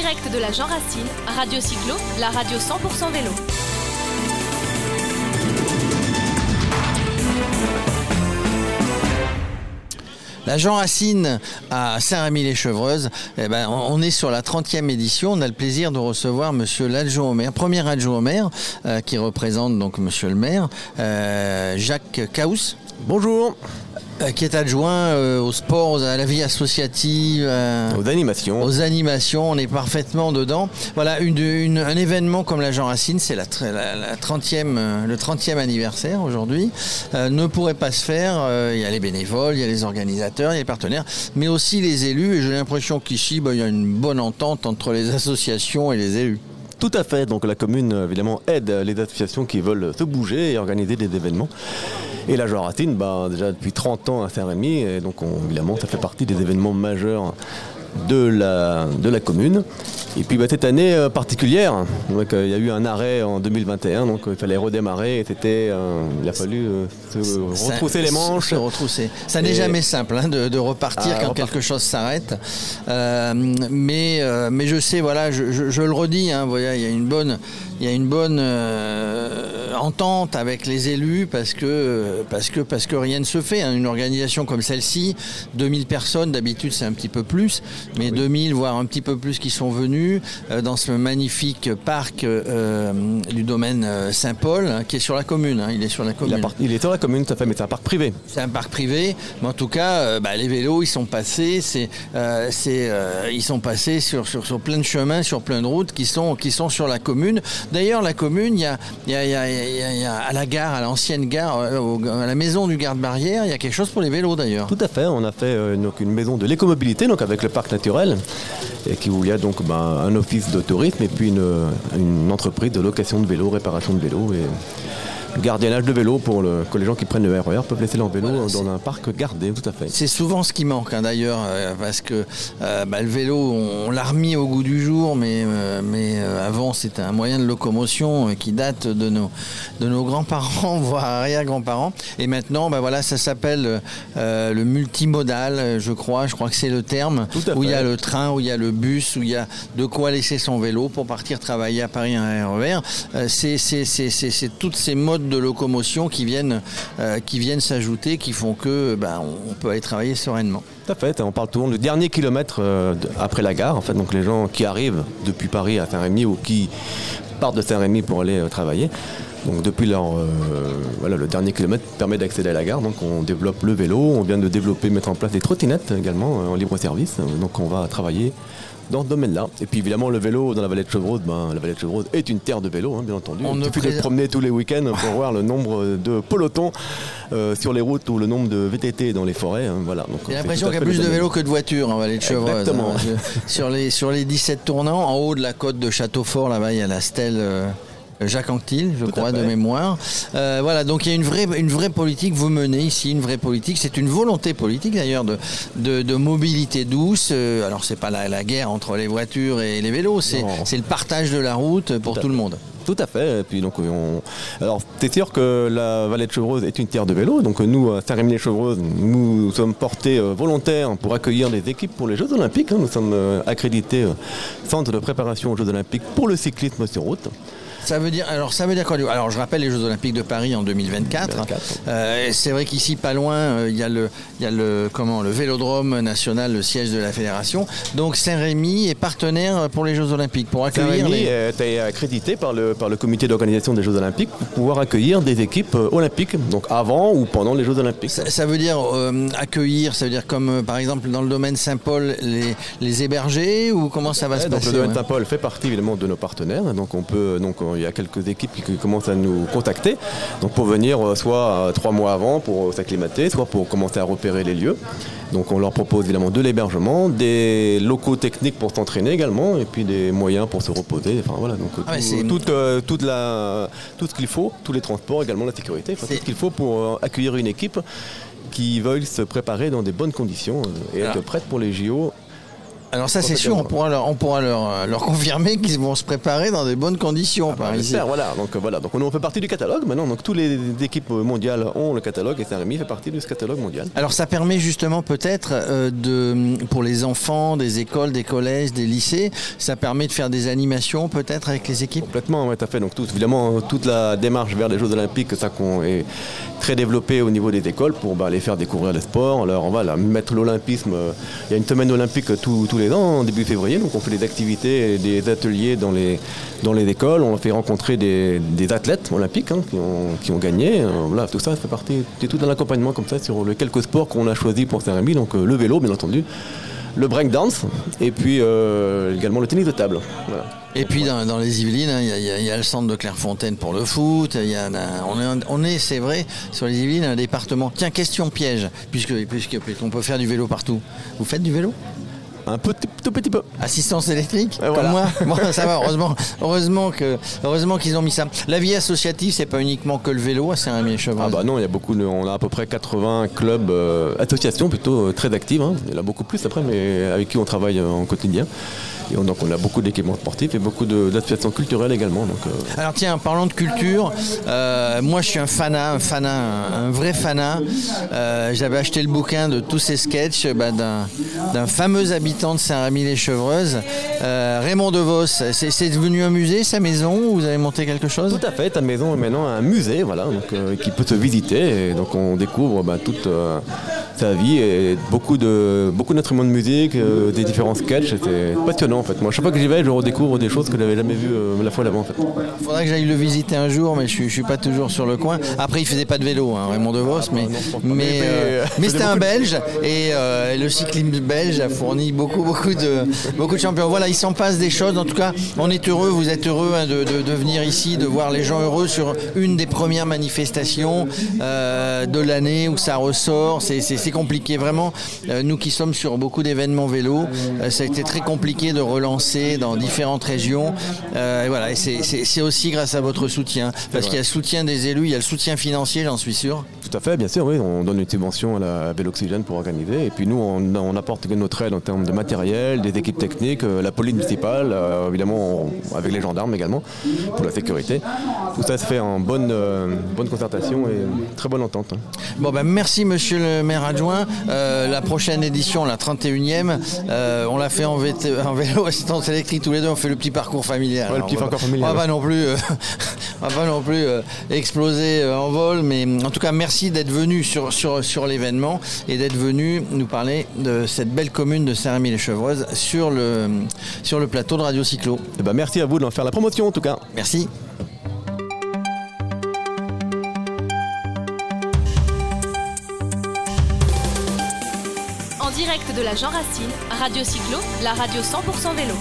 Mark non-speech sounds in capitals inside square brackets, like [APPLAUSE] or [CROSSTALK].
direct de la Jean Racine, Radio Cyclo, la radio 100% vélo. La Jean Racine à Saint-Rémy-les-Chevreuses, eh ben, on est sur la 30e édition. On a le plaisir de recevoir monsieur l'adjoint au maire, premier adjoint au maire, euh, qui représente donc monsieur le maire, euh, Jacques Caus. Bonjour. Euh, qui est adjoint euh, au sport, à la vie associative, euh, Aux animations. aux animations, on est parfaitement dedans. Voilà, une, une- un événement comme la Jean Racine, c'est la, tr- la- la 30e, le 30e anniversaire aujourd'hui, euh, ne pourrait pas se faire. Il y a les bénévoles, il y a les organisateurs, il y a les partenaires, mais aussi les élus. Et j'ai l'impression qu'ici, bah, il y a une bonne entente entre les associations et les élus. Tout à fait. Donc la commune, évidemment, aide les associations qui veulent se bouger et organiser des événements. Et la Joie Racine, bah, déjà depuis 30 ans à Saint-Rémy, et donc on- évidemment, ça fait partie des événements majeurs de la, de la commune. Et puis bah, cette année euh, particulière, donc, euh, il y a eu un arrêt en 2021, donc euh, il fallait redémarrer, et c'était, il a fallu se Ça- retrousser les manches. Se retrousser. Ça n'est jamais simple hein, de, de repartir Ah, quand quelque chose s'arrête. Mais, mais je sais, voilà, je, je- je le redis, hein, voilà, il y a une bonne, il y a une bonne euh, entente avec les élus parce que, parce que, parce que rien ne se fait. hein. Une organisation comme celle-ci, 2000 personnes, d'habitude c'est un petit peu plus, mais 2000 voire un petit peu plus qui sont venus euh, dans ce magnifique parc euh, du domaine euh, Saint-Paul, hein, qui est sur la commune. hein. il est sur la commune. il est sur la commune, tout à fait, mais c'est un parc privé. C'est un parc privé, mais en tout cas, euh, bah, les vélos, ils sont passés, c'est, euh, c'est, euh, ils sont passés sur, sur, sur plein de chemins, sur plein de routes qui sont, qui sont sur la commune. D'ailleurs, la commune, il y a, à la gare, à l'ancienne gare, euh, à la maison du garde-barrière, il y a quelque chose pour les vélos d'ailleurs. Tout à fait, on a fait euh, donc une maison de l'écomobilité donc avec le parc naturel et qui, où il y a donc ben, un office de tourisme et puis une, une entreprise de location de vélos, réparation de vélos et gardiennage de vélos pour le- que les gens qui prennent le RER peuvent laisser leur vélo Voilà, dans un parc gardé, tout à fait. C'est souvent ce qui manque hein, d'ailleurs, euh, parce que euh, bah, le vélo, on, on l'a remis au goût du jour, mais, euh, mais avant c'était un moyen de locomotion qui date de nos, de nos grands-parents, [LAUGHS] voire arrière-grands-parents. Et maintenant, bah, voilà, ça s'appelle le multimodal, je crois. Je crois que c'est le terme où il y a le train, où il y a le bus, où il y a de quoi laisser son vélo pour partir travailler à Paris un RER. C'est toutes ces modes de locomotion qui viennent, euh, qui viennent s'ajouter, qui font que bah, on, peut aller travailler sereinement. Tout à fait, on parle toujours du dernier kilomètre euh, après la gare, en fait, donc les gens qui arrivent depuis Paris à Saint-Rémy ou qui partent de Saint-Rémy pour aller euh, travailler. Donc depuis euh, voilà, le dernier kilomètre permet d'accéder à la gare. Donc on développe le vélo, on vient de développer, mettre en place des trottinettes également euh, en libre service. Donc on va travailler dans ce domaine-là. Et puis évidemment le vélo dans la vallée de Chevreuse, ben, la vallée de Chevreuse est une terre de vélo, hein, bien entendu. On Il ne suffit de promener tous les week-ends pour [LAUGHS] voir le nombre de pelotons euh, sur les routes ou le nombre de VTT dans les forêts. hein, voilà. Donc, J'ai l'impression qu'il y a plus de vélos que de voitures en vallée de Chevreuse. Exactement. hein, sur, les, sur les 17 tournants, en haut de la côte de Châteaufort, là-bas, il y a la stèle. euh, Jacques Anquetil, je Tout crois, de mémoire. Euh, voilà, donc il y a une vraie, une vraie politique, vous menez ici une vraie politique. C'est une volonté politique d'ailleurs de, de, de mobilité douce. Euh, alors c'est pas la, la guerre entre les voitures et les vélos, c'est le partage de la route pour Tout le monde. Tout à fait. Et puis donc on... Alors c'est sûr que la vallée de Chevreuse est une terre de vélo. Donc nous, à Saint-Rémy-les-Chevreuses, nous sommes portés euh, volontaires pour accueillir des équipes pour les Jeux Olympiques. hein. Nous sommes accrédités centre de préparation aux Jeux Olympiques pour le cyclisme sur route. Ça veut dire, alors ça veut dire quoi Alors je rappelle les Jeux Olympiques de Paris en 2024. 2024. Euh, c'est vrai qu'ici pas loin, euh, il y a le, il y a le comment, le Vélodrome national, le siège de la fédération. Donc Saint-Rémy est partenaire pour les Jeux Olympiques pour accueillir Saint-Rémy les. été accrédité par le, par le comité d'organisation des Jeux Olympiques pour pouvoir accueillir des équipes euh, olympiques, donc avant ou pendant les Jeux Olympiques. Ça, ça veut dire euh, accueillir, ça veut dire comme par exemple dans le domaine Saint-Paul les, les héberger ou comment ça va se donc passer le domaine ouais Saint-Paul fait partie évidemment de nos partenaires. Donc on peut, donc il y a quelques équipes qui, commencent à nous contacter. Donc pour venir euh, soit euh, trois mois avant pour s'acclimater, soit pour commencer à repérer les lieux. Donc on leur propose évidemment de l'hébergement, des locaux techniques pour s'entraîner également, et puis des moyens pour se reposer. Enfin voilà, donc Ah tout, euh, toute la, tout ce qu'il faut, tous les transports également, la sécurité, enfin, tout ce qu'il faut pour accueillir une équipe qui veuille se préparer dans des bonnes conditions et être Alors- prête pour les JO Alors ça c'est sûr, on pourra leur, on pourra leur, leur confirmer qu'ils vont se préparer dans de bonnes conditions Ah bah, par ici. voilà. Donc euh, voilà, donc on, fait partie du catalogue maintenant. Donc toutes les équipes mondiales ont le catalogue et Saint-Rémy fait partie de ce catalogue mondial. Alors ça permet justement peut-être euh, de pour les enfants des écoles, des collèges, des lycées, ça permet de faire des animations peut-être avec les équipes? Complètement, oui, tout à fait. Donc tout, évidemment, toute la démarche vers les Jeux Olympiques, ça qu'on est très développé au niveau des écoles pour bah, les faire découvrir les sports. Alors on va là, mettre l'olympisme. euh, Il y a une semaine olympique tous tous les ans, en début février. Donc on fait des activités et des ateliers dans les, dans les écoles. On fait rencontrer des, des athlètes olympiques hein, qui, ont, qui ont gagné. Euh, voilà, tout ça fait partie, c'est tout un accompagnement comme ça sur les quelques sports qu'on a choisis pour Saint-Rémy. Donc euh, le vélo, bien entendu, le breakdance et puis euh, également le tennis de table. Et puis dans, dans les Yvelines, hein, il y, a- le centre de Clairefontaine pour le foot. y a on est, on est c'est vrai, sur les Yvelines, un département. Tiens, question piège, puisque, puisque puisqu'on peut faire du vélo partout. Vous faites du vélo? Un petit, tout petit peu. Assistance électrique Comme voilà. moi [LAUGHS] Bon, ça va, heureusement, heureusement, que, heureusement qu'ils ont mis ça. La vie associative, c'est pas uniquement que le vélo à Saint-Rémy-les-Chevreuse. Ah bah non, il y a beaucoup, de- on a à peu près 80 clubs, euh, associations plutôt euh, très actives. hein. Il y en a beaucoup plus après, mais avec qui on travaille euh, en quotidien. Et on, donc on a beaucoup d'équipements sportifs et beaucoup de- d'associations culturelles également. Donc, euh, Alors tiens, parlons de culture. Euh, moi, je suis un fanat, un fanat, un, un vrai fanat. Euh, J'avais acheté le bouquin de tous ces sketchs bah, d'un fameux habitant de Saint-Rémy-les-Chevreuses, Raymond DeVos. C'est devenu un musée, sa maison ou Vous avez monté quelque chose? Tout à fait, ta maison est maintenant un musée, voilà, donc, qui peut se visiter. Et donc on découvre bah, toute sa vie et beaucoup de beaucoup d'instruments de musique, euh, des différents sketchs. C'était passionnant en fait. Moi, chaque fois que j'y vais, je redécouvre des choses que je n'avais jamais vues euh, la fois d'avant en fait. Faudrait que j'aille le visiter un jour, mais je je suis pas toujours sur le coin. Après, il faisait pas de vélo, hein, Raymond DeVos, mais, non, pas. mais, Mais- euh, mais- c'était un Belge et le cyclisme belge a fourni beaucoup, beaucoup de, beaucoup de champions. Voilà, il s'en passe des choses. En tout cas, on est heureux, vous êtes heureux hein, de, de- de venir ici, de voir les gens heureux sur une des premières manifestations de l'année où ça ressort. C'est- C'est compliqué, vraiment. Euh, nous qui sommes sur beaucoup d'événements vélo, euh, ça a été très compliqué de relancer dans différentes régions. Euh, et voilà, et c'est aussi grâce à votre soutien. Parce qu'il y a le soutien des élus, il y a le soutien financier, j'en suis sûr. Tout à fait, bien sûr, oui. On donne une subvention à la Véloxygène pour organiser. Et puis nous, on, on apporte notre aide en termes de matériel, des équipes techniques, euh, la police municipale, euh, évidemment on- avec les gendarmes également, pour la sécurité. Tout ça se fait en bonne, euh, bonne concertation et très bonne entente. hein. Bon ben merci monsieur le maire adjoint. Euh, la prochaine édition, la 31e, euh, on l'a fait en, VT en vélo assistance électrique tous les deux, on fait le petit parcours familial. Ouais, le petit on va- parcours familial, On va pas non plus, [LAUGHS] on va pas non plus exploser en vol, mais en tout cas merci d'être venu sur, sur, sur l'événement et d'être venu nous parler de cette belle commune de Saint-Rémy-les-Chevreuses sur le, sur le plateau de Radio Cyclo. Eh ben, merci à vous d'en faire la promotion en tout cas. Merci. En direct de la Jean Racine, Radio Cyclo, la radio 100% vélo.